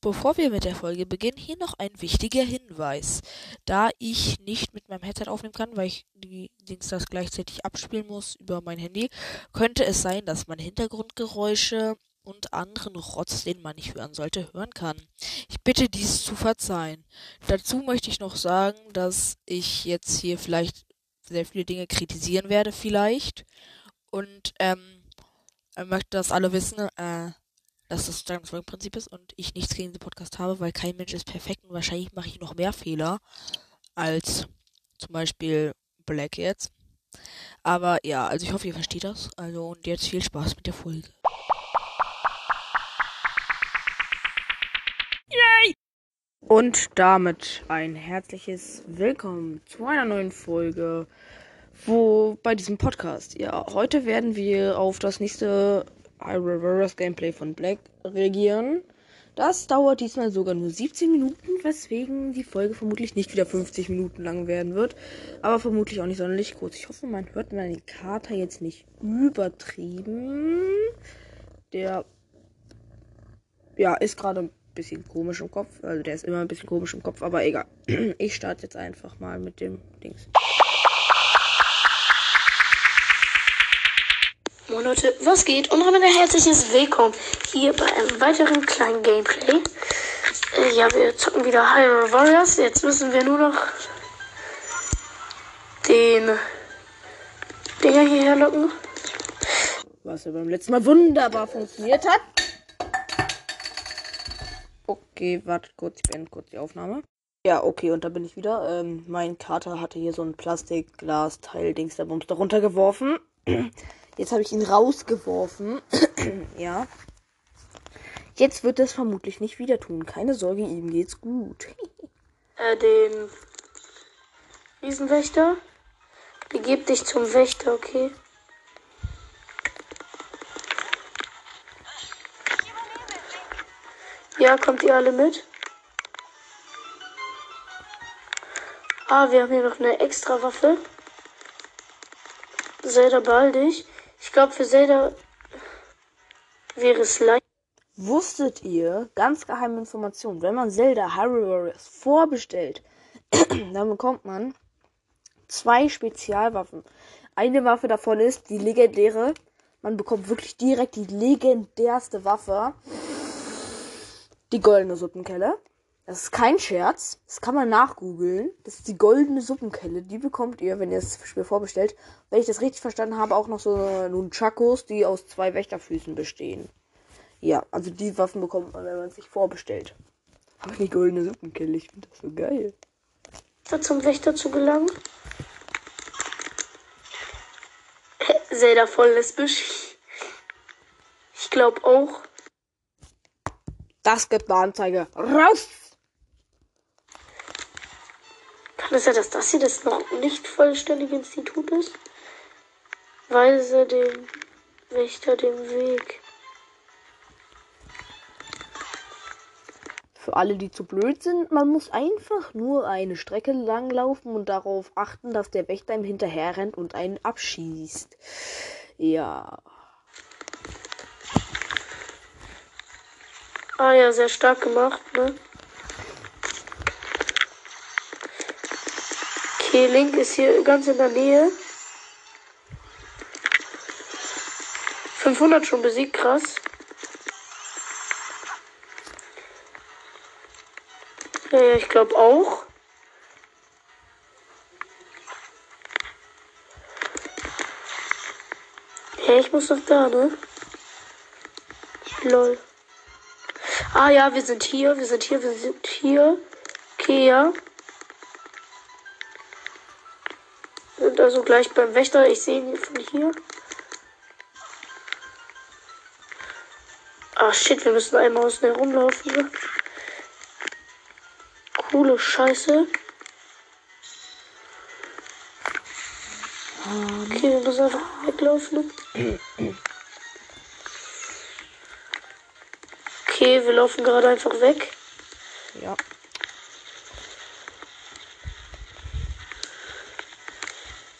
Bevor wir mit der Folge beginnen, hier noch ein wichtiger Hinweis. Da ich nicht mit meinem Headset aufnehmen kann, weil ich die Dings das gleichzeitig abspielen muss über mein Handy, könnte es sein, dass man Hintergrundgeräusche und anderen Rotz, den man nicht hören sollte, hören kann. Ich bitte dies zu verzeihen. Dazu möchte ich noch sagen, dass ich jetzt hier vielleicht sehr viele Dinge kritisieren werde, vielleicht. Und ähm, ich möchte, dass alle wissen, äh, dass das das Prinzip ist und ich nichts gegen den Podcast habe, weil kein Mensch ist perfekt und wahrscheinlich mache ich noch mehr Fehler als zum Beispiel Black jetzt. Aber ja, also ich hoffe, ihr versteht das. Also und jetzt viel Spaß mit der Folge. Yay! Und damit ein herzliches Willkommen zu einer neuen Folge wo bei diesem Podcast. Ja, heute werden wir auf das nächste Hyrule Warriors Gameplay von Black reagieren. Das dauert diesmal sogar nur 17 Minuten, weswegen die Folge vermutlich nicht wieder 50 Minuten lang werden wird. Aber vermutlich auch nicht sonderlich kurz. Ich hoffe, man hört meine Kater jetzt nicht übertrieben. Der ja, ist gerade ein bisschen komisch im Kopf. Also der ist immer ein bisschen komisch im Kopf, aber egal. Ich starte jetzt einfach mal mit dem Dings. Leute, was geht? Und damit ein herzliches Willkommen hier bei einem weiteren kleinen Gameplay. Äh, ja, wir zocken wieder Hyrule Warriors. Jetzt müssen wir nur noch den Dinger hierher locken. Was ja beim letzten Mal wunderbar funktioniert hat. Okay, wartet kurz, ich beende kurz die Aufnahme. Ja, okay, und da bin ich wieder. Ähm, mein Kater hatte hier so ein Plastikglas-Teil-Dings der Bums darunter geworfen. Jetzt habe ich ihn rausgeworfen. ja. Jetzt wird es vermutlich nicht wieder tun. Keine Sorge, ihm geht's gut. äh, den Riesenwächter. Begib dich zum Wächter, okay? Ja, kommt ihr alle mit? Ah, wir haben hier noch eine extra Waffe. Zelda baldig. Ich glaube, für Zelda wäre es leicht. Wusstet ihr, ganz geheime Information, wenn man Zelda Hyrule Warriors vorbestellt, dann bekommt man zwei Spezialwaffen. Eine Waffe davon ist die legendäre. Man bekommt wirklich direkt die legendärste Waffe. Die goldene Suppenkelle. Das ist kein Scherz. Das kann man nachgoogeln. Das ist die goldene Suppenkelle. Die bekommt ihr, wenn ihr das Spiel vorbestellt. Wenn ich das richtig verstanden habe, auch noch so Nunchakos, die aus zwei Wächterfüßen bestehen. Ja, also die Waffen bekommt man, wenn man sich vorbestellt. Aber die goldene Suppenkelle, ich finde das so geil. Zum Wächter zu gelangen. Zelda voll lesbisch. Ich glaube auch. Das gibt eine Anzeige. Raus! Sein, dass das hier das noch nicht vollständige Institut ist? Weise dem Wächter den Weg. Für alle, die zu blöd sind, man muss einfach nur eine Strecke lang laufen und darauf achten, dass der Wächter ihm hinterher rennt und einen abschießt. Ja. Ah ja, sehr stark gemacht, ne? Okay, Link ist hier ganz in der Nähe. 500 schon besiegt, krass. Ja, ja, ich glaube auch. Ja, ich muss doch da, ne? Lol. Ah ja, wir sind hier, wir sind hier, wir sind hier. Okay, ja. Also gleich beim Wächter. Ich sehe ihn von hier. Ah shit, wir müssen einmal außen herumlaufen. Ne? Coole Scheiße. Okay, wir müssen einfach weglaufen. Okay, wir laufen gerade einfach weg. Ja.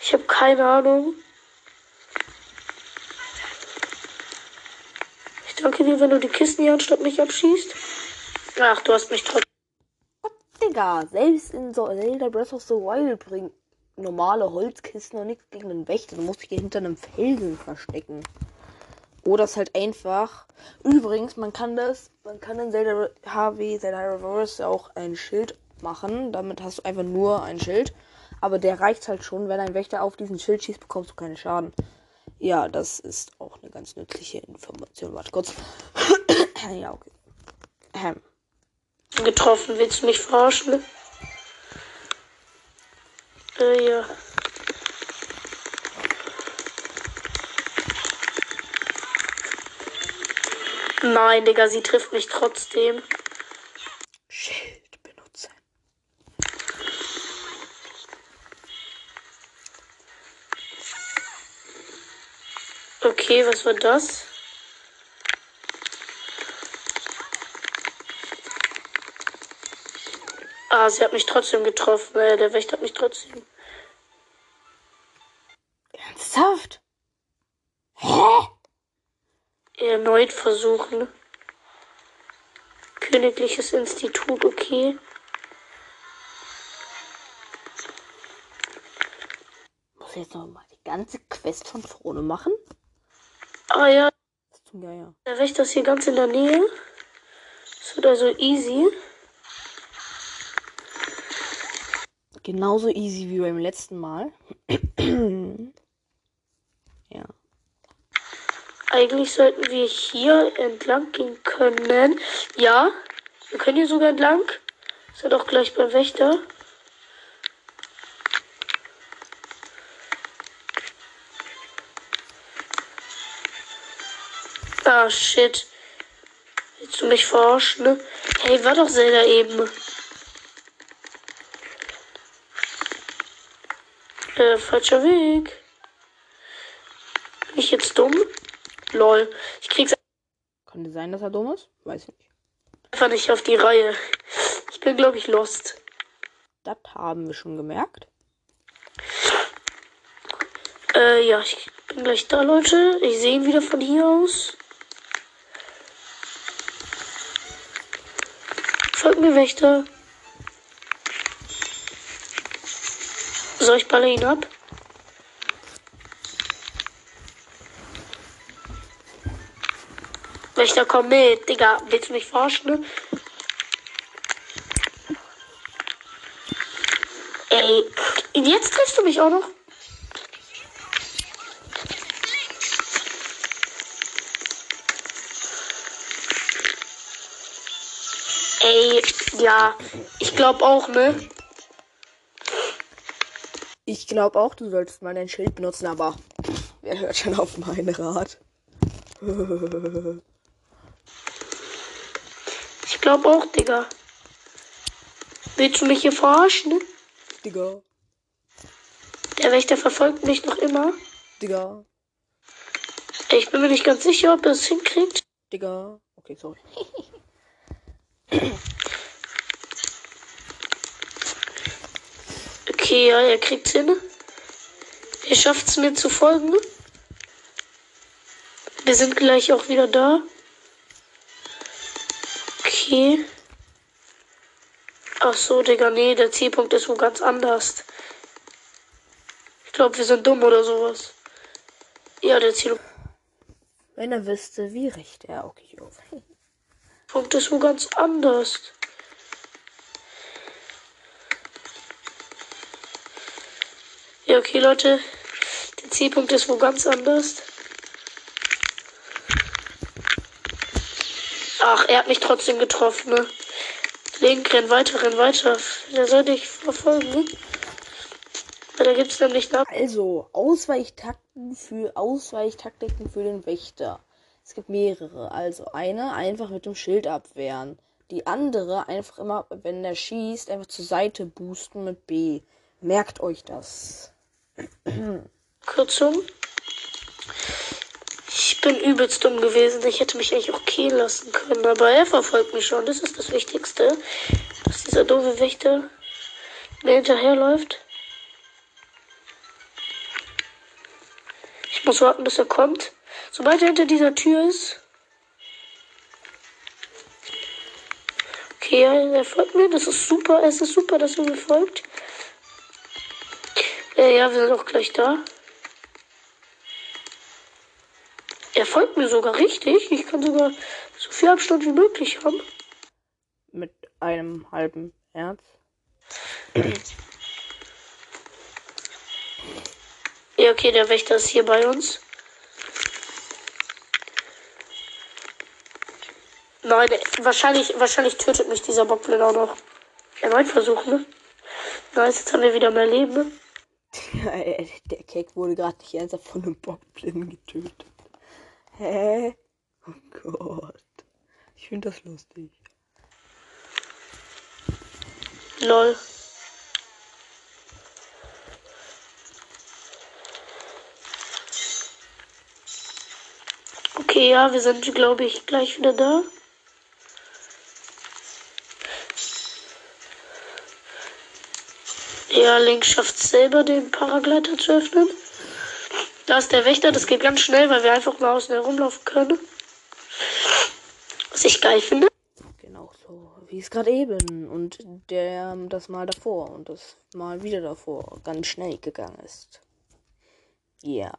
Ich habe keine Ahnung. Ich danke dir, wenn du die Kisten hier anstatt mich abschießt. Ach, du hast mich trotzdem. Digga, selbst in so Zelda Breath of the Wild bringt normale Holzkisten noch nichts gegen einen Wächter. Du musst dich hier hinter einem Felsen verstecken. Oder es halt einfach. Übrigens, man kann das, man kann in Zelda HW, Zelda Reverse auch ein Schild machen. Damit hast du einfach nur ein Schild. Aber der reicht halt schon. Wenn ein Wächter auf diesen Schild schießt, bekommst du keinen Schaden. Ja, das ist auch eine ganz nützliche Information. Warte kurz. ja, okay. Ähm. Getroffen, willst du mich verarschen? Äh, ja. Nein, Digga, sie trifft mich trotzdem. Okay, was war das? Ah, sie hat mich trotzdem getroffen. Der Wächter hat mich trotzdem. Ernsthaft? Hä? Erneut versuchen. Königliches Institut, okay. Muss ich jetzt noch mal die ganze Quest von vorne machen? Ah ja, ja ja. der Wächter ist hier ganz in der Nähe. Das wird also easy. Genauso easy wie beim letzten Mal. ja. Eigentlich sollten wir hier entlang gehen können. Ja, wir können hier sogar entlang. Ist ja doch gleich beim Wächter. Ah, shit. Willst du mich verarschen? Ne? Hey, war doch Zelda eben. Äh, falscher Weg. Bin ich jetzt dumm? Lol. Ich krieg's Könnte sein, dass er dumm ist? Weiß ich nicht. einfach nicht auf die Reihe. Ich bin, glaube ich, lost. Das haben wir schon gemerkt. Äh, ja, ich bin gleich da, Leute. Ich sehe ihn wieder von hier aus. Folgt mir, Wächter. So, ich balle ihn ab. Wächter, komm mit. Digga, willst du mich verarschen? Ne? Ey, jetzt triffst du mich auch noch? Ey, ja, ich glaube auch, ne? Ich glaube auch, du solltest mal dein Schild benutzen, aber wer hört schon auf meinen Rat? Ich glaube auch, Digga. Willst du mich hier verarschen? ne? Digga, Der Wächter verfolgt mich noch immer. Digga, Ich bin mir nicht ganz sicher, ob er es hinkriegt. Digga. Okay, sorry. Okay, ja, er kriegt's hin. Er schafft's mir zu folgen. Wir sind gleich auch wieder da. Okay. Ach so, Digga, nee, der Zielpunkt ist wo ganz anders. Ich glaube, wir sind dumm oder sowas. Ja, der Zielpunkt Wenn er wüsste, wie recht er. Okay, jo. ist wo ganz anders. Ja, okay, Leute. Der Zielpunkt ist wo ganz anders. Ach, er hat mich trotzdem getroffen, ne? Link, renn weiter, renn weiter. Der soll dich verfolgen, ne? Weil da gibt's nämlich eine Also, Ausweichtakten für Ausweichtaktiken für den Wächter. Es gibt mehrere. Also eine einfach mit dem Schild abwehren. Die andere einfach immer, wenn der schießt, einfach zur Seite boosten mit B. Merkt euch das. Kürzung. Ich bin übelst dumm gewesen. Ich hätte mich eigentlich auch killen lassen können. Aber er verfolgt mich schon. Das ist das Wichtigste. Dass dieser doofe Wächter mir hinterherläuft. Ich muss warten, bis er kommt. Sobald er hinter dieser Tür ist. Okay, er folgt mir. Das ist super. Es ist super, dass er mir folgt. Äh, ja, wir sind auch gleich da. Er folgt mir sogar richtig. Ich kann sogar so viel Abstand wie möglich haben. Mit einem halben Herz. Ja, okay, der Wächter ist hier bei uns. Nein, wahrscheinlich, wahrscheinlich tötet mich dieser Bockblin auch noch. Erneut versuchen, ne? Nice, jetzt haben wir wieder mehr Leben. Ne? Der Cake wurde gerade nicht ernsthaft von einem Bockblinden getötet. Hä? Oh Gott. Ich finde das lustig. Lol. Okay, ja, wir sind, glaube ich, gleich wieder da. Ja, Link schafft selber den Paragleiter zu öffnen. Da ist der Wächter, das geht ganz schnell, weil wir einfach mal außen herumlaufen können. Was ich geil finde. Genau so, wie es gerade eben und der das Mal davor und das Mal wieder davor ganz schnell gegangen ist. Ja.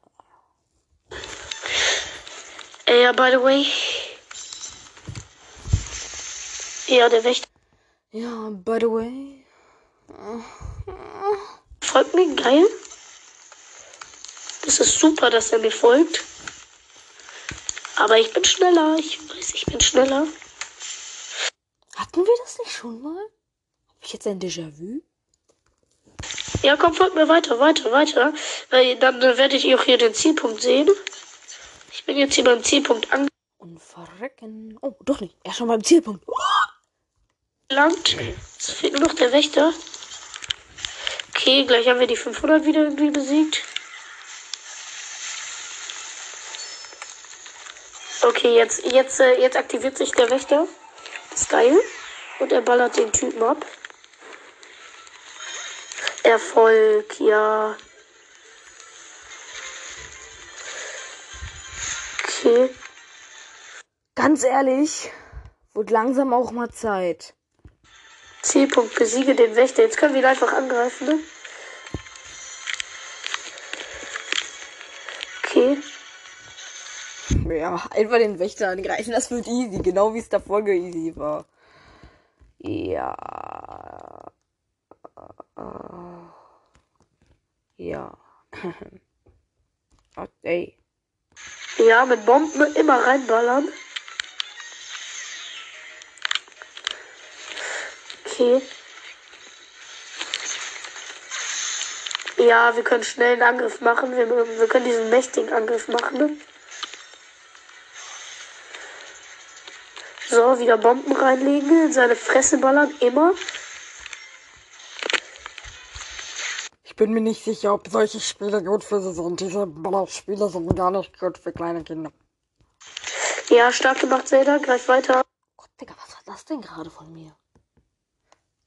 Äh, ja, by the way. Ja, der Wächter. Ja, by the way. Folgt mir geil. Das ist super, dass er mir folgt. Aber ich bin schneller. Ich weiß, ich bin schneller. Hatten wir das nicht schon mal? Hab ich jetzt ein Déjà-vu? Ja, komm, folgt mir weiter, weiter, weiter. Weil dann werdet ihr auch hier den Zielpunkt sehen. Ich bin jetzt hier beim Zielpunkt Und verrecken. Oh, doch nicht. Er ist schon beim Zielpunkt. angelangt. Es fehlt nur noch der Wächter. Okay, gleich haben wir die 500 wieder irgendwie besiegt. Okay, jetzt, jetzt, äh, jetzt aktiviert sich der Wächter. Das ist geil. Und er ballert den Typen ab. Erfolg, ja. Okay. Ganz ehrlich, wird langsam auch mal Zeit. Zielpunkt, besiege den Wächter. Jetzt können wir ihn einfach angreifen, ne? Okay. Ja, einfach den Wächter angreifen, das wird easy, genau wie es davor easy war. Ja. Ja. Okay. Ja, mit Bomben immer reinballern. Okay. Ja, wir können schnell einen Angriff machen. Wir, wir können diesen mächtigen Angriff machen. Ne? So, wieder Bomben reinlegen, in seine Fresse ballern, immer. Ich bin mir nicht sicher, ob solche Spiele gut für sie sind. Diese Ballerspiele sind gar nicht gut für kleine Kinder. Ja, stark gemacht, Zelda. Greif weiter. Gott, Digga, was war das denn gerade von mir?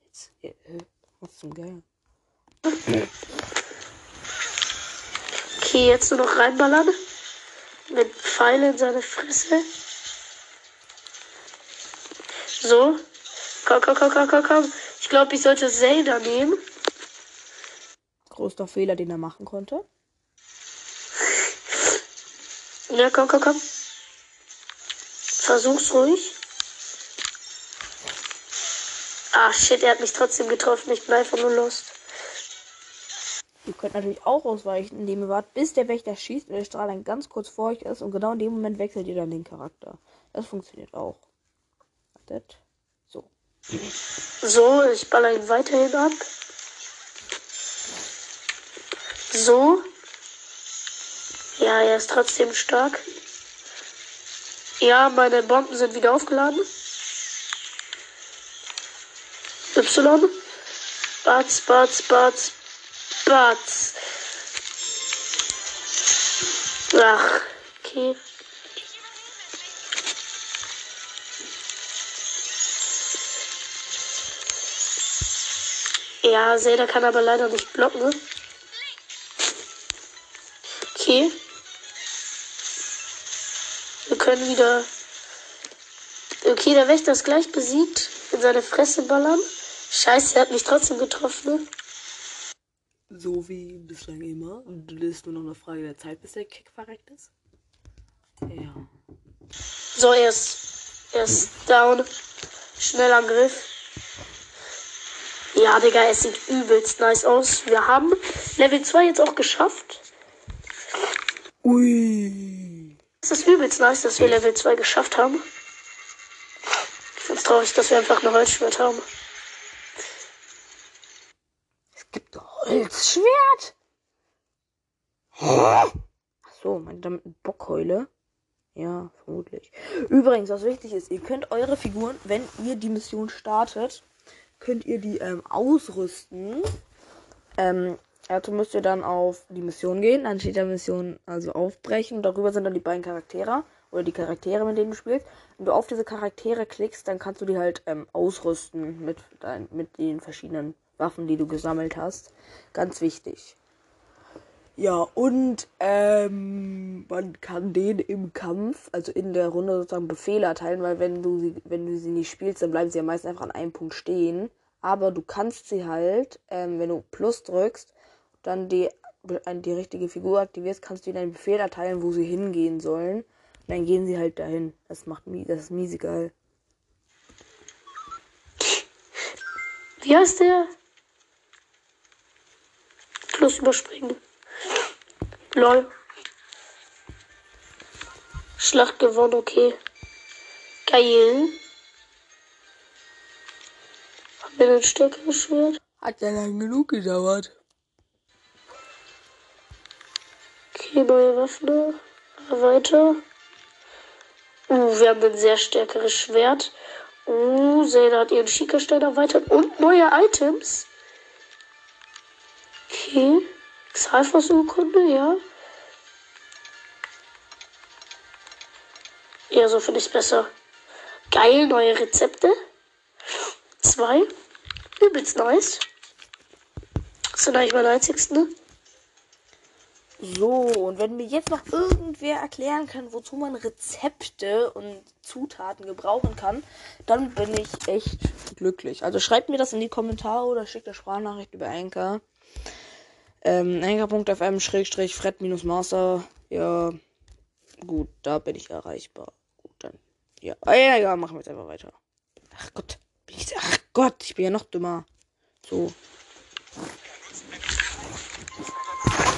Jetzt, äh, äh, was zum Geil? Okay, jetzt nur noch reinballern. Mit Pfeile in seine Fresse. So. Komm, komm, komm, komm, komm, komm. Ich glaube, ich sollte Zelda nehmen. Größter Fehler, den er machen konnte. Ja, komm, komm, komm. Versuch's ruhig. Ah, shit, er hat mich trotzdem getroffen. Ich bin einfach nur lost. Ihr könnt natürlich auch ausweichen, indem ihr wartet, bis der Wächter schießt und der Strahl dann ganz kurz vor euch ist und genau in dem Moment wechselt ihr dann den Charakter. Das funktioniert auch. Wartet. So. So, ich baller ihn weiterhin ab. So. Ja, er ist trotzdem stark. Ja, meine Bomben sind wieder aufgeladen. Y. Batz, Batz, Batz, Batz. Ach, okay. Ja, Zelda kann aber leider nicht blocken. Okay. Wir können wieder. Okay, der Wächter ist gleich besiegt. in seine Fresse ballern. Scheiße, er hat mich trotzdem getroffen. So wie bislang immer. Du ist nur noch eine Frage der Zeit, bis der Kick verreckt ist. Ja. So, er ist, er ist down. Schneller Griff. Ja, Digga, es sieht übelst nice aus. Wir haben Level 2 jetzt auch geschafft. Ui. Es ist übelst nice, dass wir Level 2 geschafft haben. Ich find's traurig, dass wir einfach ein Holzschwert haben. Es gibt Holzschwert? Ach so, meint damit Bockheule? Ja, vermutlich. Übrigens, was wichtig ist, ihr könnt eure Figuren, wenn ihr die Mission startet, könnt ihr die ähm, ausrüsten. Ähm, dazu müsst ihr dann auf die Mission gehen. Dann steht der Mission also aufbrechen. Darüber sind dann die beiden Charaktere. Oder die Charaktere, mit denen du spielst. Wenn du auf diese Charaktere klickst, dann kannst du die halt ähm, ausrüsten mit, dein, mit den verschiedenen Waffen, die du gesammelt hast. Ganz wichtig. Ja, und ähm, man kann denen im Kampf, also in der Runde sozusagen Befehle erteilen, weil wenn du sie, wenn du sie nicht spielst, dann bleiben sie ja meistens einfach an einem Punkt stehen. Aber du kannst sie halt, ähm, wenn du Plus drückst, dann die, die richtige Figur aktivierst, kannst du ihnen einen Befehl erteilen, wo sie hingehen sollen. Und dann gehen sie halt dahin. Das macht das ist miese geil. Wie heißt der? Plus überspringen. Lol. Schlacht gewonnen, okay. Geil. Haben wir ein stärkeres Schwert? Hat ja lang genug gedauert. Okay, neue Waffe. Weiter. Uh, wir haben ein sehr stärkeres Schwert. Uh, Zelda hat ihren Schickerstein erweitert und neue Items. Okay. Exalversuchkunde, ja. Ja, so finde ich es besser. Geil, neue Rezepte. Zwei. Übelst nice. Das sind eigentlich meine einzigsten, ne? So, und wenn mir jetzt noch irgendwer erklären kann, wozu man Rezepte und Zutaten gebrauchen kann, dann bin ich echt glücklich. Also schreibt mir das in die Kommentare oder schickt eine Sprachnachricht über Anchor. Ähm, Anchor.fm Schrägstrich Fred Master. Ja, gut, da bin ich erreichbar. Gut, dann. Ja, ah, ja, ja, machen wir jetzt einfach weiter. Ach Gott, ich, ach Gott, ich bin ja noch dümmer. So.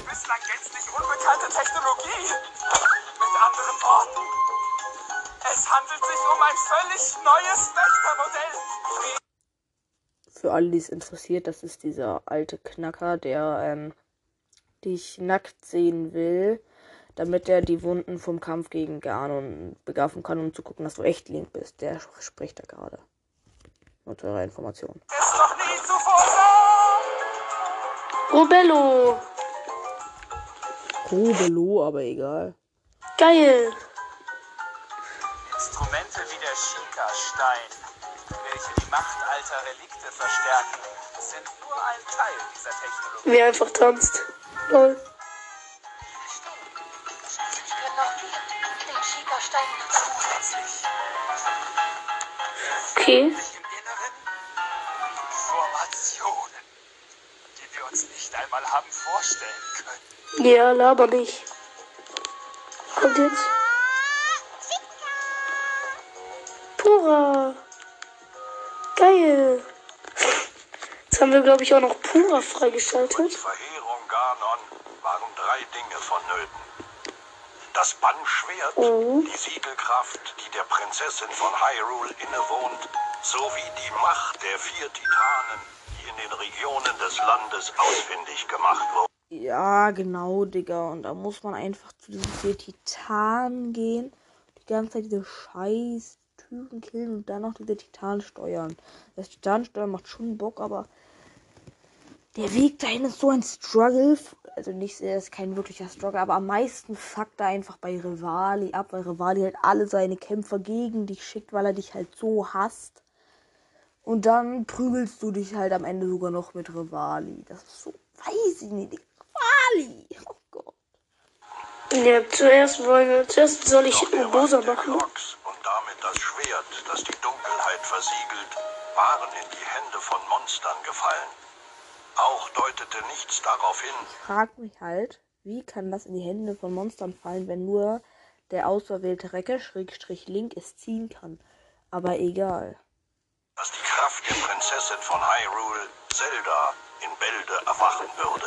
Bislang gänzlich unbekannte Technologie. Mit anderen Worten, es handelt sich um ein völlig neues Wächtermodell für alle, die es interessiert, das ist dieser alte Knacker, der ähm, dich nackt sehen will, damit er die Wunden vom Kampf gegen Ganon begaffen kann, um zu gucken, dass du echt Link bist. Der spricht da gerade. Nur zu eurer Information. Ist noch nie zuvor Robello. Robello, aber egal. Geil. Instrumente wie der Schika-Stein Macht alter Relikte verstärken, sind nur ein Teil dieser Technologie. Wie einfach tanzt. Lol. Okay. Informationen, die wir uns nicht einmal haben vorstellen können. Ja, laber nicht. Kommt jetzt. Pura. Geil. Jetzt haben wir, glaube ich, auch noch Pura freigeschaltet. Verheerung Ganon waren drei Dinge vonnöten. Das Bannschwert, Mhm. die Siegelkraft, die der Prinzessin von Hyrule innewohnt, sowie die Macht der vier Titanen, die in den Regionen des Landes ausfindig gemacht wurden. Ja, genau, Digga. Und da muss man einfach zu diesen vier Titanen gehen. Die ganze Zeit diese scheiß Typen killen und dann noch diese Titanen steuern. Das Titanensteuern macht schon Bock, aber der Weg dahin ist so ein Struggle. Also nicht, er ist kein wirklicher Struggle, aber am meisten fuckt er einfach bei Rivali ab, weil Rivali halt alle seine Kämpfer gegen dich schickt, weil er dich halt so hasst. Und dann prügelst du dich halt am Ende sogar noch mit Rivali. Das ist so, weiß ich nicht. Rivali! Oh Gott. Ja, zuerst wollen zuerst soll ich der Bosa machen. Damit das Schwert, das die Dunkelheit versiegelt, waren in die Hände von Monstern gefallen. Auch deutete nichts darauf hin, frag mich halt, wie kann das in die Hände von Monstern fallen, wenn nur der auserwählte Recker Schrägstrich Link es ziehen kann. Aber egal. dass die Kraft der Prinzessin von Hyrule, Zelda, in Bälde erwachen würde.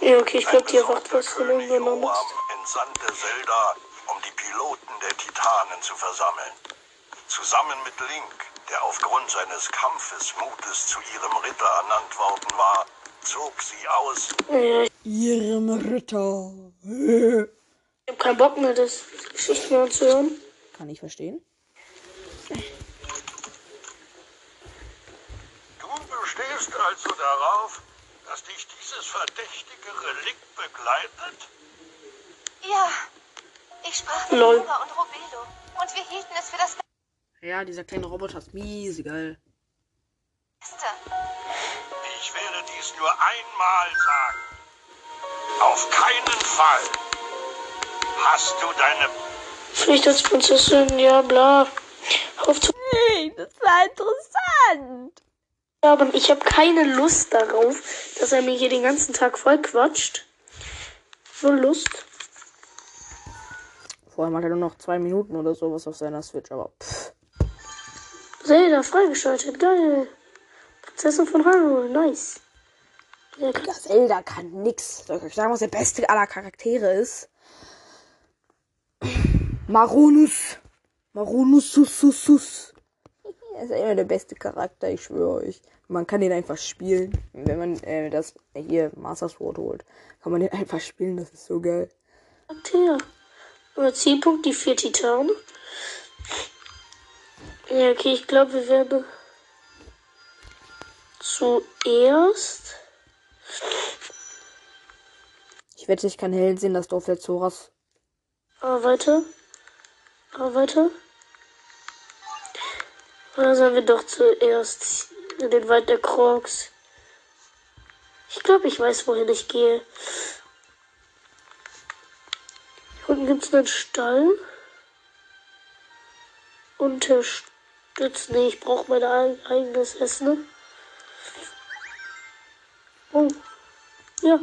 Ja, okay, ich glaube, die erwacht was von irgendwann anders. entsandte Zelda, um die Piloten der Titanen zu versammeln. Zusammen mit Link, der aufgrund seines Kampfesmutes zu ihrem Ritter ernannt worden war, zog sie aus, ich Ihrem Ritter. habe keinen Bock mehr, das Geschichten mehr anzuhören. Kann ich verstehen. Du bestehst also darauf, dass dich dieses verdächtige Relikt begleitet? Ja, ich sprach mit Lol. Nora und Robelo und wir hielten es für das Ja, dieser kleine Roboter ist miese geil. Beste. Ich werde dies nur einmal sagen. Auf keinen Fall hast du deine Pflicht als Prinzessin, ja, bla. Auf zu Hey, das war interessant. Ja, aber ich habe keine Lust darauf, dass er mir hier den ganzen Tag voll quatscht. So Lust. Vor allem hat er nur noch zwei Minuten oder sowas auf seiner Switch, aber pff. Zelda freigeschaltet, geil. Prinzessin von Hyrule, nice. Ja, Digga, Zelda kann nix. Soll ich euch sagen, was der beste aller Charaktere ist? Maronus. Maronus sus sus sus. Er ist immer der beste Charakter, ich schwöre euch. Man kann den einfach spielen. Wenn man äh, das hier Master Sword holt, kann man den einfach spielen. Das ist so geil. Charakter. Aber Zielpunkt die vier Titanen. Ja, okay, ich glaube, wir werden zuerst. Ich wette, ich kann hell sehen, das Dorf der Zoras. Aber weiter. Aber weiter. Oder sollen wir doch zuerst in den Wald der Crocs? Ich glaube, ich weiß, wohin ich gehe. Unten gibt es einen Stall. Unterstützen. Nee, ich brauche mein eig- eigenes Essen. Oh. Ja.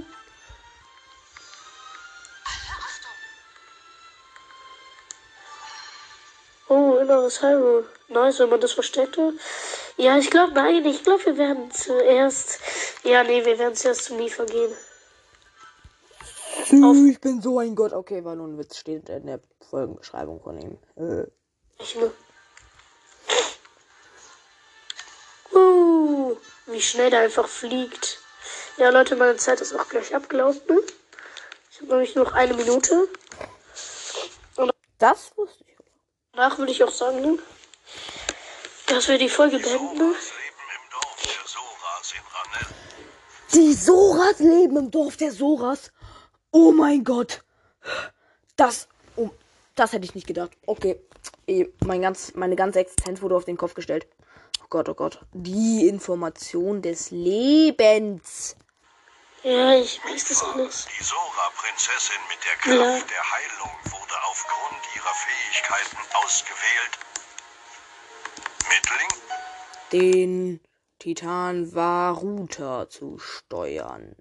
Oh, inneres Hyrule. Nice, wenn man das versteckte. Ja, ich glaube, nein, ich glaube, wir werden zuerst. Ja, nee, wir werden zuerst zu Mifa gehen. Ich bin so ein Gott. Okay, war nur ein Witz. Steht in der Folgenbeschreibung von ihm. Äh. Ich. Uh, wie schnell der einfach fliegt. Ja, Leute, meine Zeit ist auch gleich abgelaufen. Ich habe nämlich noch eine Minute. Das wusste ich. Danach würde ich auch sagen, dass wir die Folge beenden. Die Soras leben im Dorf der Soras. Oh mein Gott. Das, oh, das hätte ich nicht gedacht. Okay. Eh, Mein ganz, meine ganze Existenz wurde auf den Kopf gestellt. Oh Gott, oh Gott. Die Information des Lebens. Ja, ich weiß das alles. Die Sora-Prinzessin mit der Kraft der Heilung wurde aufgrund ihrer Fähigkeiten ausgewählt. Mit Link Den Titan Varuta zu steuern.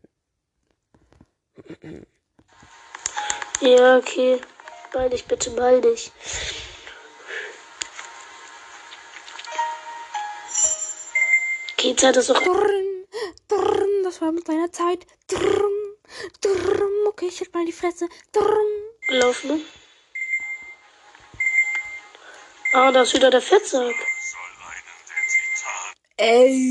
Ja, okay. Beeil dich, bitte beeil dich. Okay, Zeit ist auch. Das war mit meiner Zeit. Okay, ich halt mal die Fresse. Gelaufen. Ah, da ist wieder der Fettsack. Ey.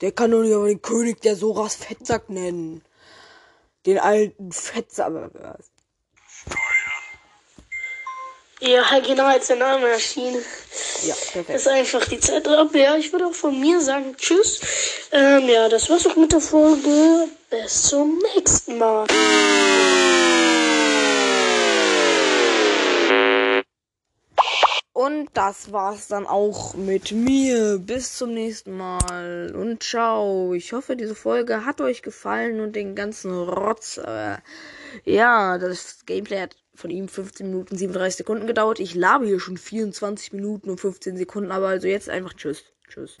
Der kann doch nicht aber den König der Soras Fettsack nennen. Den alten Fettsack. was? Ja, genau als der Name erschien. Ja, perfekt. ist einfach die Zeit ab. Ja, ich würde auch von mir sagen Tschüss. Ähm, ja, das war's auch mit der Folge. Bis zum nächsten Mal. Und das war's dann auch mit mir. Bis zum nächsten Mal. Und ciao. Ich hoffe, diese Folge hat euch gefallen und den ganzen Rotz. Aber ja, das Gameplay hat von ihm 15 Minuten 37 Sekunden gedauert. Ich labe hier schon 24 Minuten und 15 Sekunden, aber also jetzt einfach tschüss. Tschüss.